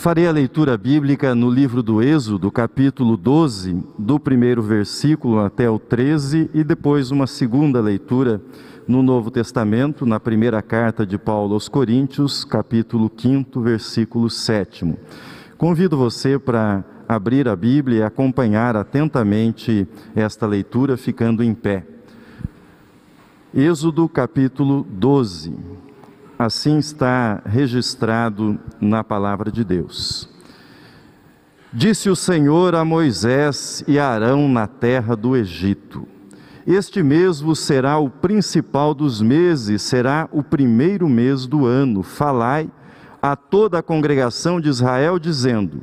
Farei a leitura bíblica no livro do Êxodo, capítulo 12, do primeiro versículo até o 13, e depois uma segunda leitura no Novo Testamento, na primeira carta de Paulo aos Coríntios, capítulo 5, versículo 7. Convido você para abrir a Bíblia e acompanhar atentamente esta leitura, ficando em pé. Êxodo capítulo 12. Assim está registrado na palavra de Deus. Disse o Senhor a Moisés e a Arão na terra do Egito: Este mês vos será o principal dos meses, será o primeiro mês do ano. Falai a toda a congregação de Israel, dizendo: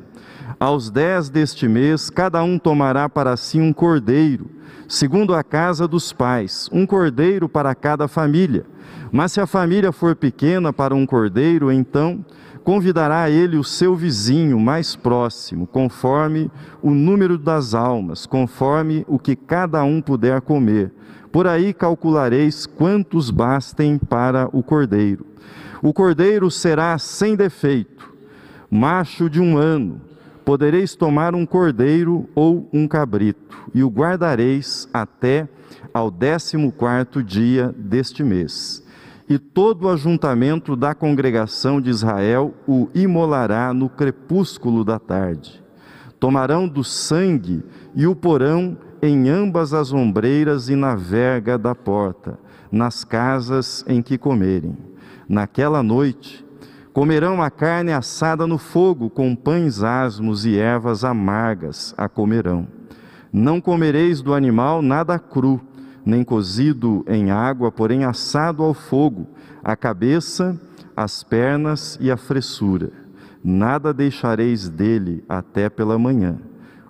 Aos dez deste mês, cada um tomará para si um cordeiro segundo a casa dos pais, um cordeiro para cada família. Mas se a família for pequena para um cordeiro, então convidará ele o seu vizinho mais próximo, conforme o número das almas, conforme o que cada um puder comer. Por aí calculareis quantos bastem para o cordeiro. O cordeiro será sem defeito, macho de um ano, podereis tomar um cordeiro ou um cabrito, e o guardareis até ao décimo quarto dia deste mês. E todo o ajuntamento da congregação de Israel o imolará no crepúsculo da tarde. Tomarão do sangue e o porão em ambas as ombreiras e na verga da porta, nas casas em que comerem. Naquela noite, Comerão a carne assada no fogo, com pães asmos e ervas amargas a comerão. Não comereis do animal nada cru, nem cozido em água, porém assado ao fogo, a cabeça, as pernas e a fressura. Nada deixareis dele até pela manhã.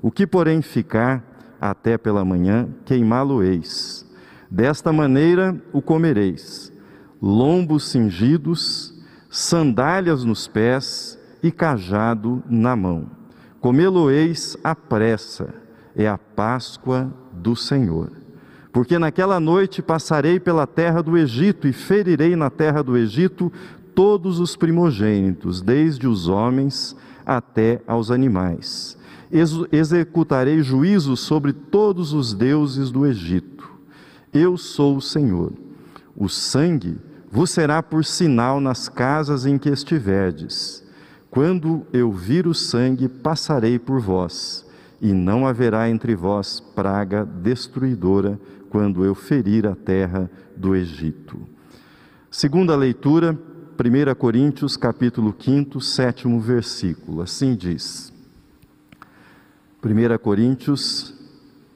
O que, porém, ficar até pela manhã, queimá-lo-eis. Desta maneira o comereis: lombos cingidos, sandálias nos pés e cajado na mão. Comê-lo-eis à pressa, é a Páscoa do Senhor. Porque naquela noite passarei pela terra do Egito e ferirei na terra do Egito todos os primogênitos, desde os homens até aos animais. Ex executarei juízo sobre todos os deuses do Egito. Eu sou o Senhor. O sangue vos será por sinal nas casas em que estiverdes. Quando eu vir o sangue, passarei por vós, e não haverá entre vós praga destruidora quando eu ferir a terra do Egito. Segunda leitura, 1 Coríntios capítulo 5, sétimo versículo. Assim diz. 1 Coríntios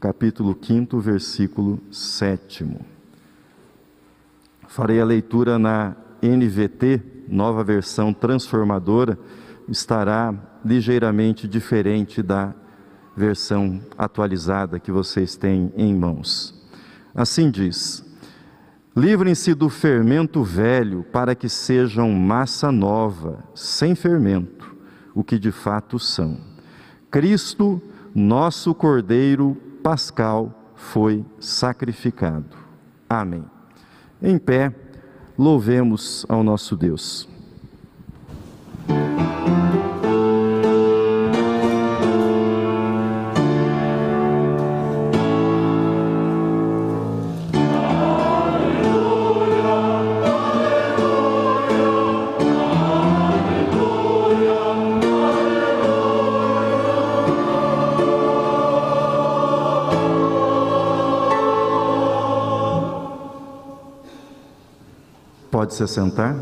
capítulo 5, versículo sétimo. Farei a leitura na NVT, nova versão transformadora, estará ligeiramente diferente da versão atualizada que vocês têm em mãos. Assim diz: Livrem-se do fermento velho, para que sejam massa nova, sem fermento, o que de fato são. Cristo, nosso Cordeiro Pascal, foi sacrificado. Amém. Em pé, louvemos ao nosso Deus. Pode se sentar.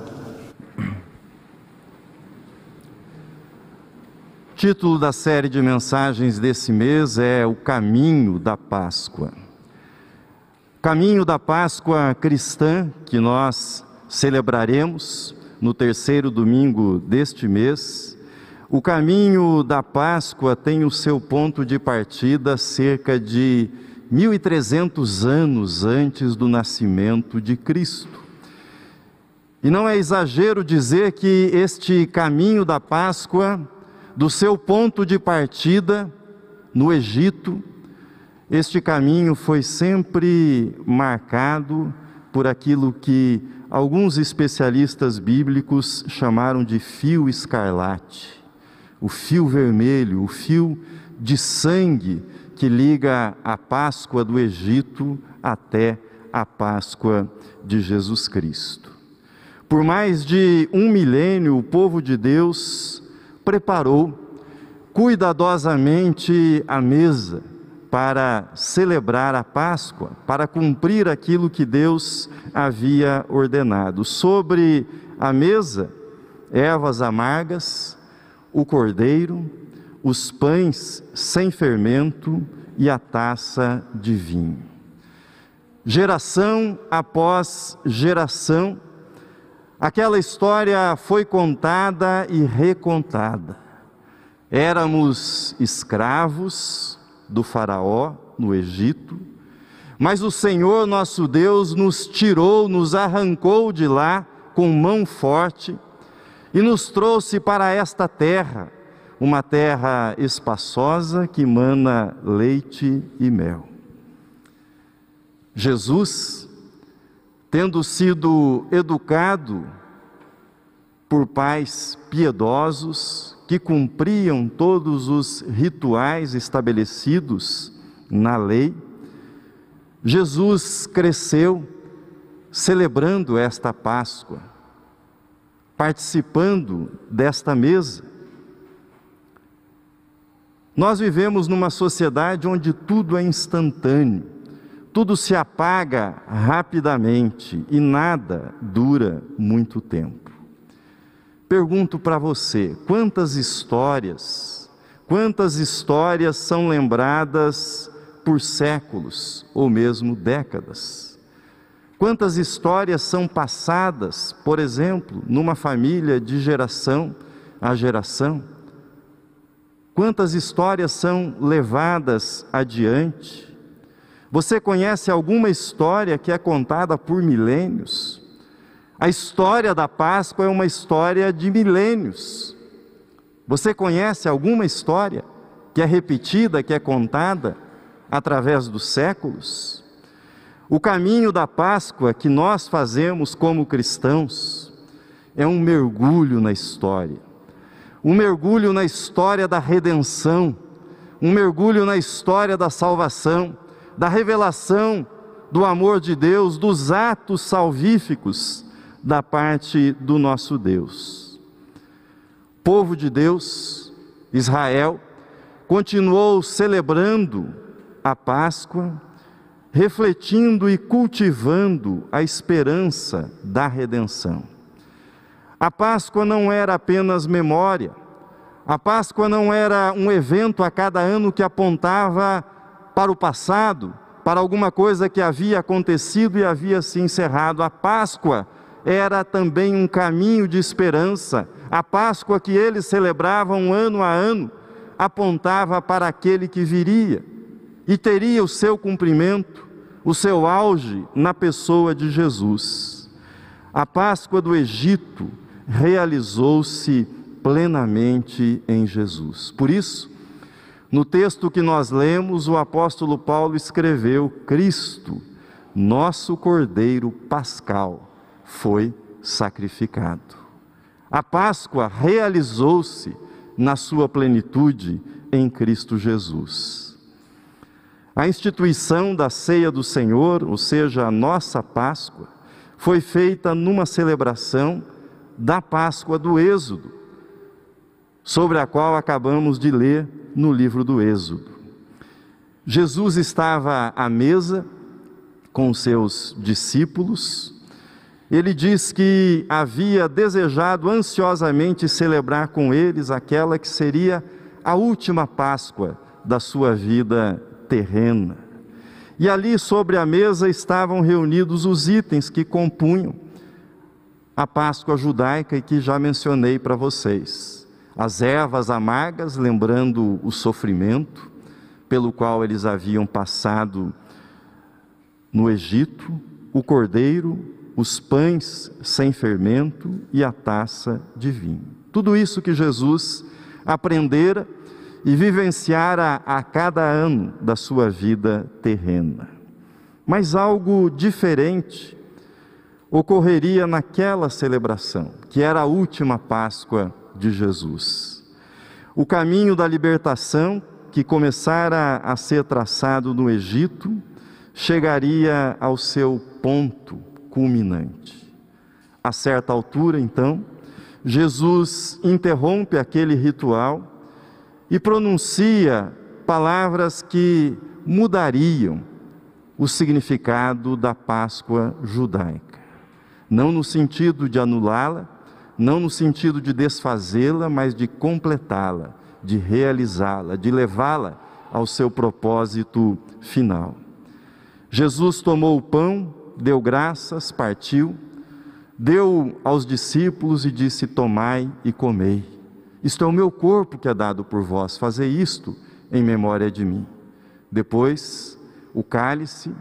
Título da série de mensagens desse mês é O Caminho da Páscoa. Caminho da Páscoa cristã que nós celebraremos no terceiro domingo deste mês. O caminho da Páscoa tem o seu ponto de partida cerca de 1300 anos antes do nascimento de Cristo. E não é exagero dizer que este caminho da Páscoa, do seu ponto de partida no Egito, este caminho foi sempre marcado por aquilo que alguns especialistas bíblicos chamaram de fio escarlate. o fio vermelho, o fio de sangue que liga a Páscoa do Egito até a Páscoa de Jesus Cristo. Por mais de um milênio, o povo de Deus preparou cuidadosamente a mesa para celebrar a Páscoa, para cumprir aquilo que Deus havia ordenado. Sobre a mesa, ervas amargas, o cordeiro, os pães sem fermento e a taça de vinho. Geração após geração, aquela história foi contada e recontada. Éramos escravos do Faraó no Egito, mas o Senhor nosso Deus nos tirou, nos arrancou de lá com mão forte e nos trouxe para esta terra, uma terra espaçosa que mana leite e mel. Jesus, tendo sido educado por pais piedosos que cumpriam todos os rituais estabelecidos na lei, Jesus cresceu celebrando esta Páscoa participando desta mesa. Nós vivemos numa sociedade onde tudo é instantâneo, tudo se apaga rapidamente e nada dura muito tempo. Pergunto para você: quantas histórias, quantas histórias são lembradas por séculos ou mesmo décadas? Quantas histórias são passadas, por exemplo, numa família de geração a geração? Quantas histórias são levadas adiante? Você conhece alguma história que é contada por milênios? A história da Páscoa é uma história de milênios. Você conhece alguma história que é repetida, que é contada através dos séculos? O caminho da Páscoa que nós fazemos como cristãos é um mergulho na história, um mergulho na história da redenção, um mergulho na história da salvação, da revelação do amor de Deus, dos atos salvíficos da parte do nosso Deus. Povo de Deus, Israel, continuou celebrando a Páscoa refletindo e cultivando a esperança da redenção. A Páscoa não era apenas memória, a Páscoa não era um evento a cada ano que apontava para o passado, para alguma coisa que havia acontecido e havia se encerrado. A Páscoa era também um caminho de esperança. A Páscoa que eles celebravam ano a ano apontava para aquele que viria e teria o seu cumprimento, o seu auge na pessoa de Jesus. A Páscoa do Egito realizou-se plenamente em Jesus. Por isso, no texto que nós lemos, o apóstolo Paulo escreveu: Cristo, nosso Cordeiro Pascal, foi sacrificado. A Páscoa realizou-se na sua plenitude em Cristo Jesus. A instituição da ceia do Senhor, ou seja, a nossa Páscoa, foi feita numa celebração da Páscoa do Êxodo, sobre a qual acabamos de ler no livro do Êxodo. Jesus estava à mesa com seus discípulos. Ele diz que havia desejado ansiosamente celebrar com eles aquela que seria a última Páscoa da sua vida terrena. E ali sobre a mesa estavam reunidos os itens que compunham a Páscoa judaica e que já mencionei para vocês. As ervas amargas, lembrando o sofrimento pelo qual eles haviam passado no Egito, o cordeiro, os pães sem fermento e a taça de vinho. Tudo isso que Jesus aprendera e vivenciara a cada ano da sua vida terrena. Mas algo diferente ocorreria naquela celebração, que era a última Páscoa de Jesus. O caminho da libertação que começara a ser traçado no Egito chegaria ao seu ponto culminante. A certa altura, então, Jesus interrompe aquele ritual e pronuncia palavras que mudariam o significado da Páscoa judaica. Não no sentido de anulá-la, não no sentido de desfazê-la, mas de completá-la, de realizá-la, de levá-la ao seu propósito final. Jesus tomou o pão, deu graças, partiu, deu aos discípulos e disse: Tomai e comei. Isto é o meu corpo que é dado por vós, fazei isto em memória de mim. Depois, o cálice,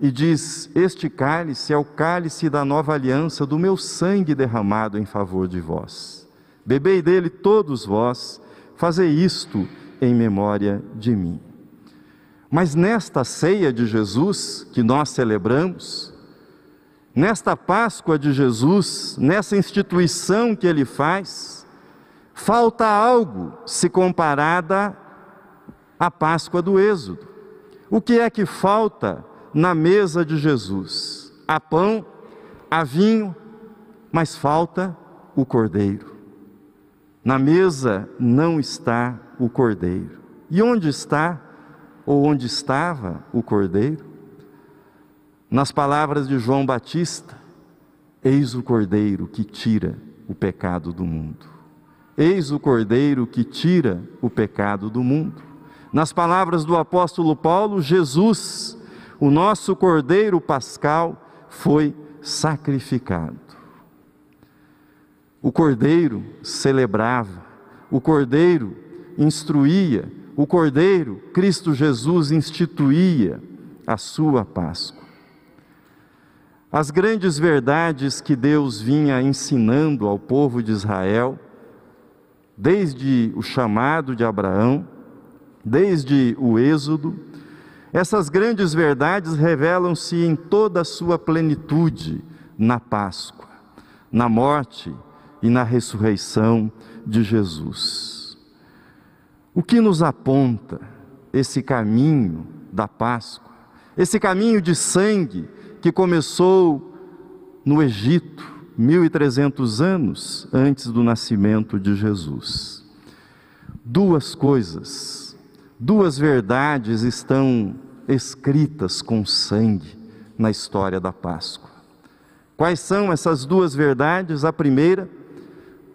e diz: Este cálice é o cálice da nova aliança, do meu sangue derramado em favor de vós. Bebei dele todos vós, fazei isto em memória de mim. Mas nesta ceia de Jesus que nós celebramos, nesta Páscoa de Jesus, nessa instituição que ele faz, falta algo se comparada à Páscoa do Êxodo. O que é que falta na mesa de Jesus? Há pão, há vinho, mas falta o cordeiro. Na mesa não está o cordeiro. E onde está ou onde estava o cordeiro? Nas palavras de João Batista, eis o cordeiro que tira o pecado do mundo. Eis o cordeiro que tira o pecado do mundo. Nas palavras do apóstolo Paulo, Jesus, o nosso cordeiro pascal, foi sacrificado. O cordeiro celebrava, o cordeiro instruía, o Cordeiro, Cristo Jesus, instituía a sua Páscoa. As grandes verdades que Deus vinha ensinando ao povo de Israel, desde o chamado de Abraão, desde o Êxodo, essas grandes verdades revelam-se em toda a sua plenitude na Páscoa, na morte e na ressurreição de Jesus. O que nos aponta esse caminho da Páscoa, esse caminho de sangue que começou no Egito, 1300 anos antes do nascimento de Jesus? Duas coisas, duas verdades estão escritas com sangue na história da Páscoa. Quais são essas duas verdades? A primeira,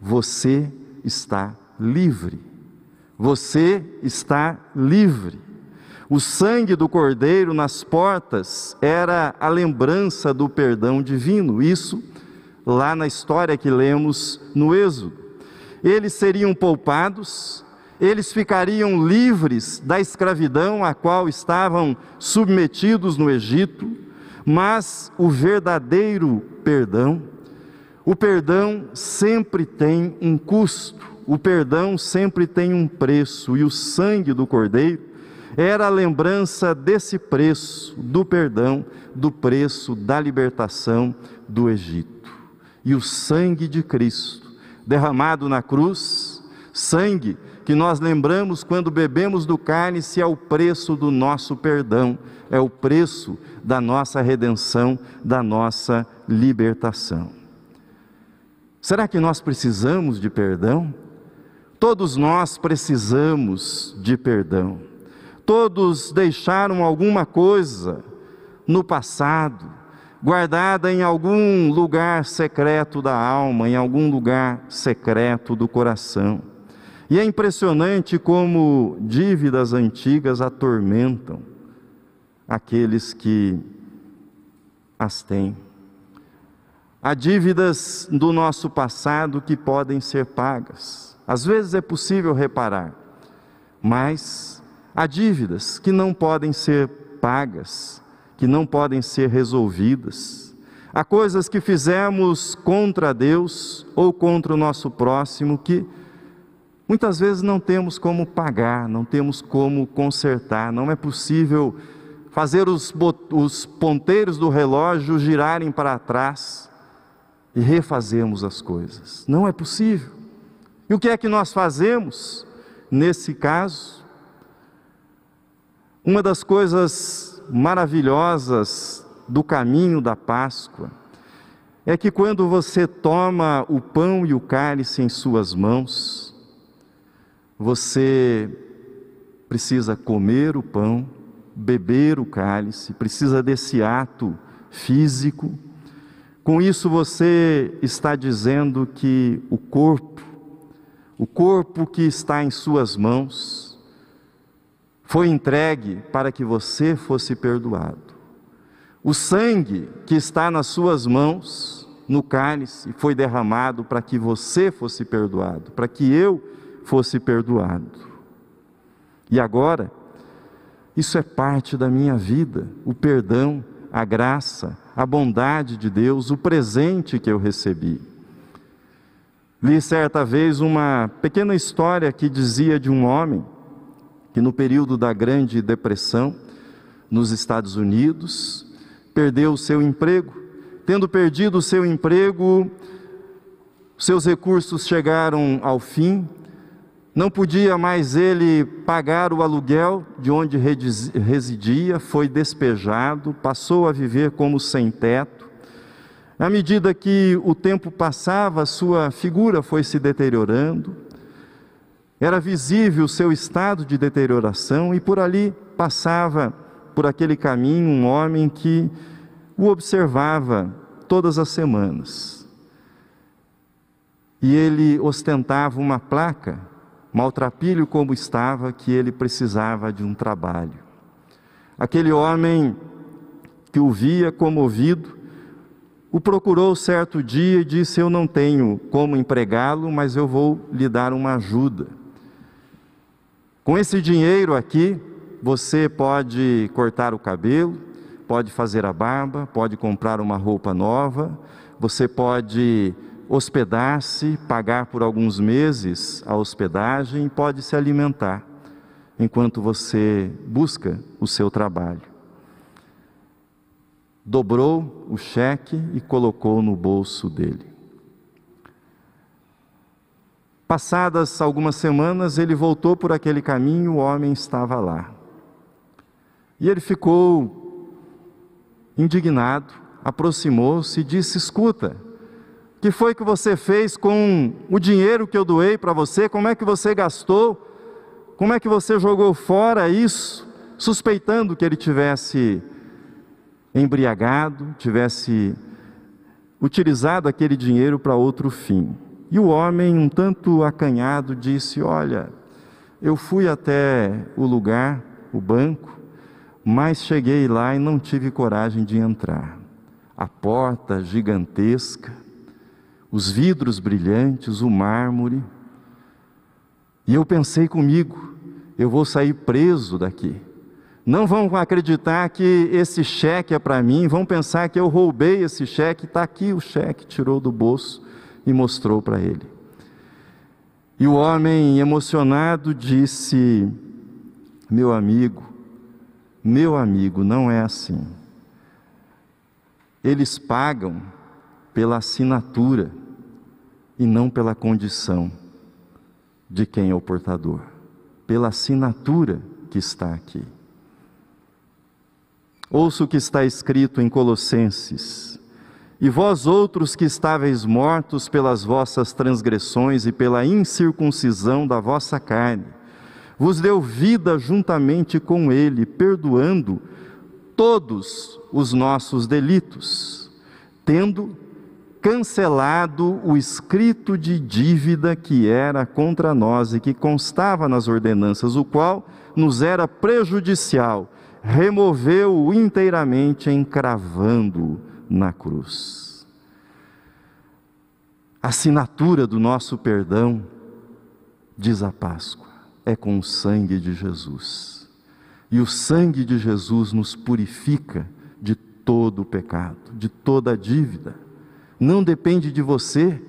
você está livre você está livre. O sangue do Cordeiro nas portas era a lembrança do perdão divino, isso lá na história que lemos no Êxodo. Eles seriam poupados, eles ficariam livres da escravidão a qual estavam submetidos no Egito, mas o verdadeiro perdão, o perdão sempre tem um custo. O perdão sempre tem um preço e o sangue do Cordeiro era a lembrança desse preço, do perdão, do preço da libertação do Egito. E o sangue de Cristo, derramado na cruz, sangue que nós lembramos quando bebemos do cálice, é o preço do nosso perdão, é o preço da nossa redenção, da nossa libertação. Será que nós precisamos de perdão? Todos nós precisamos de perdão. Todos deixaram alguma coisa no passado, guardada em algum lugar secreto da alma, em algum lugar secreto do coração. E é impressionante como dívidas antigas atormentam aqueles que as têm. Há dívidas do nosso passado que podem ser pagas às vezes é possível reparar, mas há dívidas que não podem ser pagas, que não podem ser resolvidas. Há coisas que fizemos contra Deus ou contra o nosso próximo que muitas vezes não temos como pagar, não temos como consertar, não é possível fazer os, os ponteiros do relógio girarem para trás e refazermos as coisas. Não é possível. E o que é que nós fazemos? nesse caso. Uma das coisas maravilhosas do caminho da Páscoa é que quando você toma o pão e o cálice em suas mãos, você precisa comer o pão, beber o cálice, precisa desse ato físico. Com isso você está dizendo que o corpo, o corpo que está em suas mãos, foi entregue para que você fosse perdoado. O sangue que está nas suas mãos, no cálice, foi derramado para que você fosse perdoado, para que eu fosse perdoado. E agora, isso é parte da minha vida, o perdão, a graça, a bondade de Deus, o presente que eu recebi. Li certa vez uma pequena história que dizia de um homem que no período da Grande Depressão, nos Estados Unidos, perdeu o seu emprego. Tendo perdido o seu emprego, seus recursos chegaram ao fim, não podia mais ele pagar o aluguel de onde residia, foi despejado, passou a viver como sem teto. À medida que o tempo passava, sua figura foi se deteriorando, era visível o seu estado de deterioração e por ali passava por aquele caminho um homem que o observava todas as semanas. E ele ostentava uma placa, maltrapilho como estava, que ele precisava de um trabalho. Aquele homem que o via comovido, o procurou certo dia e disse: Eu não tenho como empregá-lo, mas eu vou lhe dar uma ajuda. Com esse dinheiro aqui, você pode cortar o cabelo, pode fazer a barba, pode comprar uma roupa nova, você pode hospedar-se, pagar por alguns meses a hospedagem pode se alimentar enquanto você busca o seu trabalho. Dobrou o cheque e colocou no bolso dele. Passadas algumas semanas, ele voltou por aquele caminho, o homem estava lá. E ele ficou indignado, aproximou-se e disse: Escuta, que foi que você fez com o dinheiro que eu doei para você? Como é que você gastou? Como é que você jogou fora isso, suspeitando que ele tivesse embriagado, tivesse utilizado aquele dinheiro para outro fim? E o homem, um tanto acanhado, disse: Olha, eu fui até o lugar, o banco, mas cheguei lá e não tive coragem de entrar. A porta gigantesca, os vidros brilhantes, o mármore. E eu pensei comigo, eu vou sair preso daqui. Não vão acreditar que esse cheque é para mim, vão pensar que eu roubei esse cheque, está aqui o cheque, tirou do bolso e mostrou para ele. E o homem emocionado disse: Meu amigo, meu amigo, não é assim. Eles pagam pela assinatura e não pela condição de quem é o portador, pela assinatura que está aqui. Ouça o que está escrito em Colossenses. E vós outros que estáveis mortos pelas vossas transgressões e pela incircuncisão da vossa carne, vos deu vida juntamente com Ele, perdoando todos os nossos delitos, tendo cancelado o escrito de dívida que era contra nós e que constava nas ordenanças, o qual nos era prejudicial, removeu-o inteiramente, encravando na cruz. A assinatura do nosso perdão, diz a Páscoa é com o sangue de Jesus. E o sangue de Jesus nos purifica de todo o pecado, de toda a dívida. Não depende de você,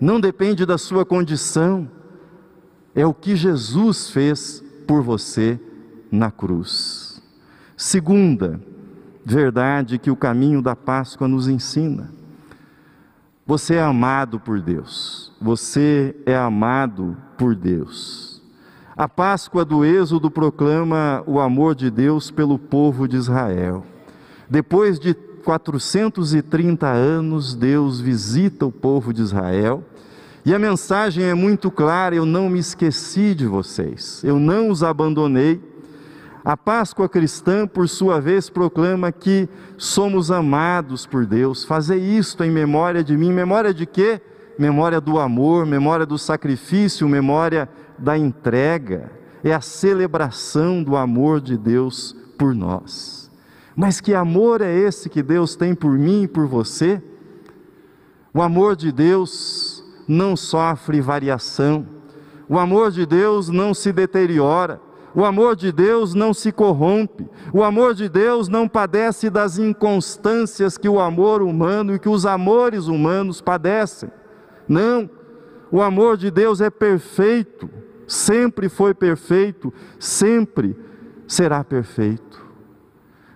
não depende da sua condição, é o que Jesus fez por você na cruz. Segunda verdade que o caminho da Páscoa nos ensina. Você é amado por Deus, você é amado por Deus. A Páscoa do Êxodo proclama o amor de Deus pelo povo de Israel. Depois de 430 anos, Deus visita o povo de Israel e a mensagem é muito clara: eu não me esqueci de vocês, eu não os abandonei. A Páscoa cristã, por sua vez, proclama que somos amados por Deus. Fazer isto em memória de mim, memória de quê? Memória do amor, memória do sacrifício, memória da entrega. É a celebração do amor de Deus por nós. Mas que amor é esse que Deus tem por mim e por você? O amor de Deus não sofre variação. O amor de Deus não se deteriora. O amor de Deus não se corrompe. O amor de Deus não padece das inconstâncias que o amor humano e que os amores humanos padecem. Não. O amor de Deus é perfeito. Sempre foi perfeito, sempre será perfeito.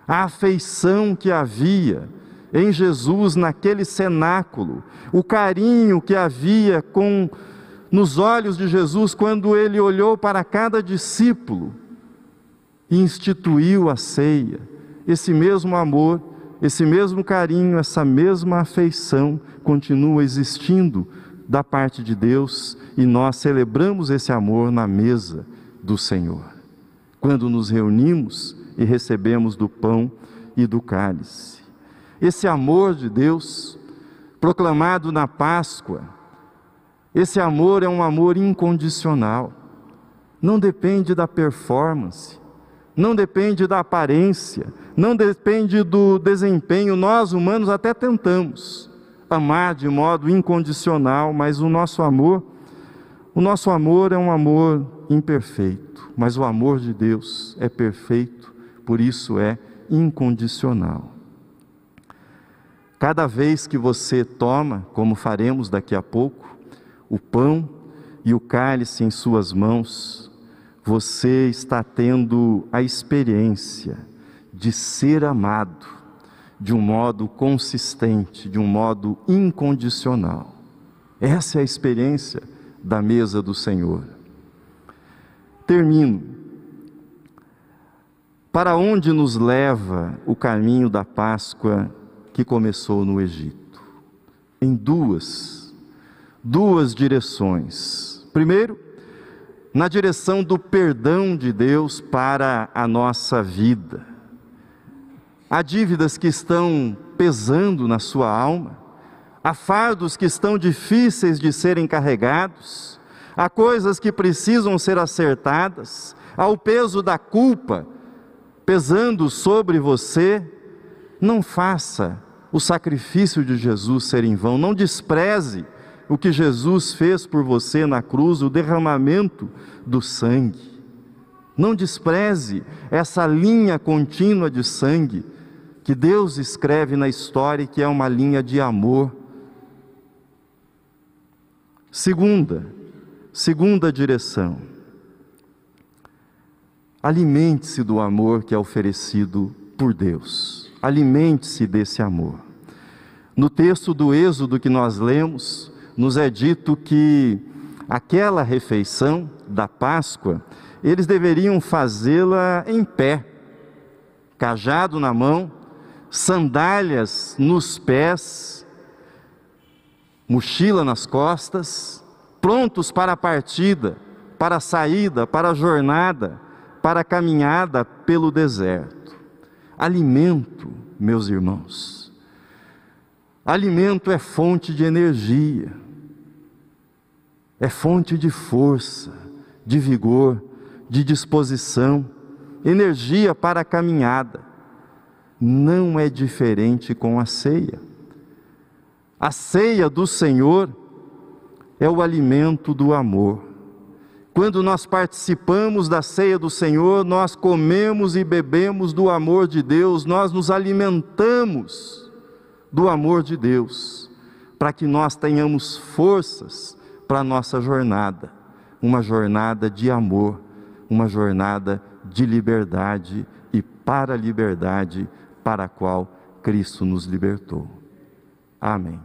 A afeição que havia em Jesus naquele cenáculo, o carinho que havia com nos olhos de Jesus quando ele olhou para cada discípulo e instituiu a ceia. Esse mesmo amor, esse mesmo carinho, essa mesma afeição continua existindo da parte de Deus e nós celebramos esse amor na mesa do Senhor. Quando nos reunimos e recebemos do pão e do cálice. Esse amor de Deus, proclamado na Páscoa, esse amor é um amor incondicional, não depende da performance, não depende da aparência, não depende do desempenho. Nós humanos até tentamos amar de modo incondicional, mas o nosso amor, o nosso amor é um amor imperfeito, mas o amor de Deus é perfeito, por isso é incondicional. Cada vez que você toma, como faremos daqui a pouco, o pão e o cálice em suas mãos, você está tendo a experiência de ser amado de um modo consistente, de um modo incondicional. Essa é a experiência da mesa do Senhor. Termino. Para onde nos leva o caminho da Páscoa que começou no Egito. Em duas, duas direções. Primeiro, na direção do perdão de Deus para a nossa vida. Há dívidas que estão pesando na sua alma, há fardos que estão difíceis de serem carregados, há coisas que precisam ser acertadas, há o peso da culpa pesando sobre você. Não faça o sacrifício de Jesus ser em vão. Não despreze o que Jesus fez por você na cruz, o derramamento do sangue. Não despreze essa linha contínua de sangue que Deus escreve na história e que é uma linha de amor. Segunda, segunda direção. Alimente-se do amor que é oferecido por Deus. Alimente-se desse amor. No texto do Êxodo que nós lemos, nos é dito que aquela refeição da Páscoa, eles deveriam fazê-la em pé, cajado na mão, sandálias nos pés, mochila nas costas, prontos para a partida, para a saída, para a jornada, para a caminhada pelo deserto. Alimento, meus irmãos Alimento é fonte de energia, é fonte de força, de vigor, de disposição, energia para a caminhada. Não é diferente com a ceia. A ceia do Senhor é o alimento do amor. Quando nós participamos da ceia do Senhor, nós comemos e bebemos do amor de Deus, nós nos alimentamos do amor de Deus, para que nós tenhamos forças para a nossa jornada, uma jornada de amor, uma jornada de liberdade e para a liberdade para a qual Cristo nos libertou. Amém.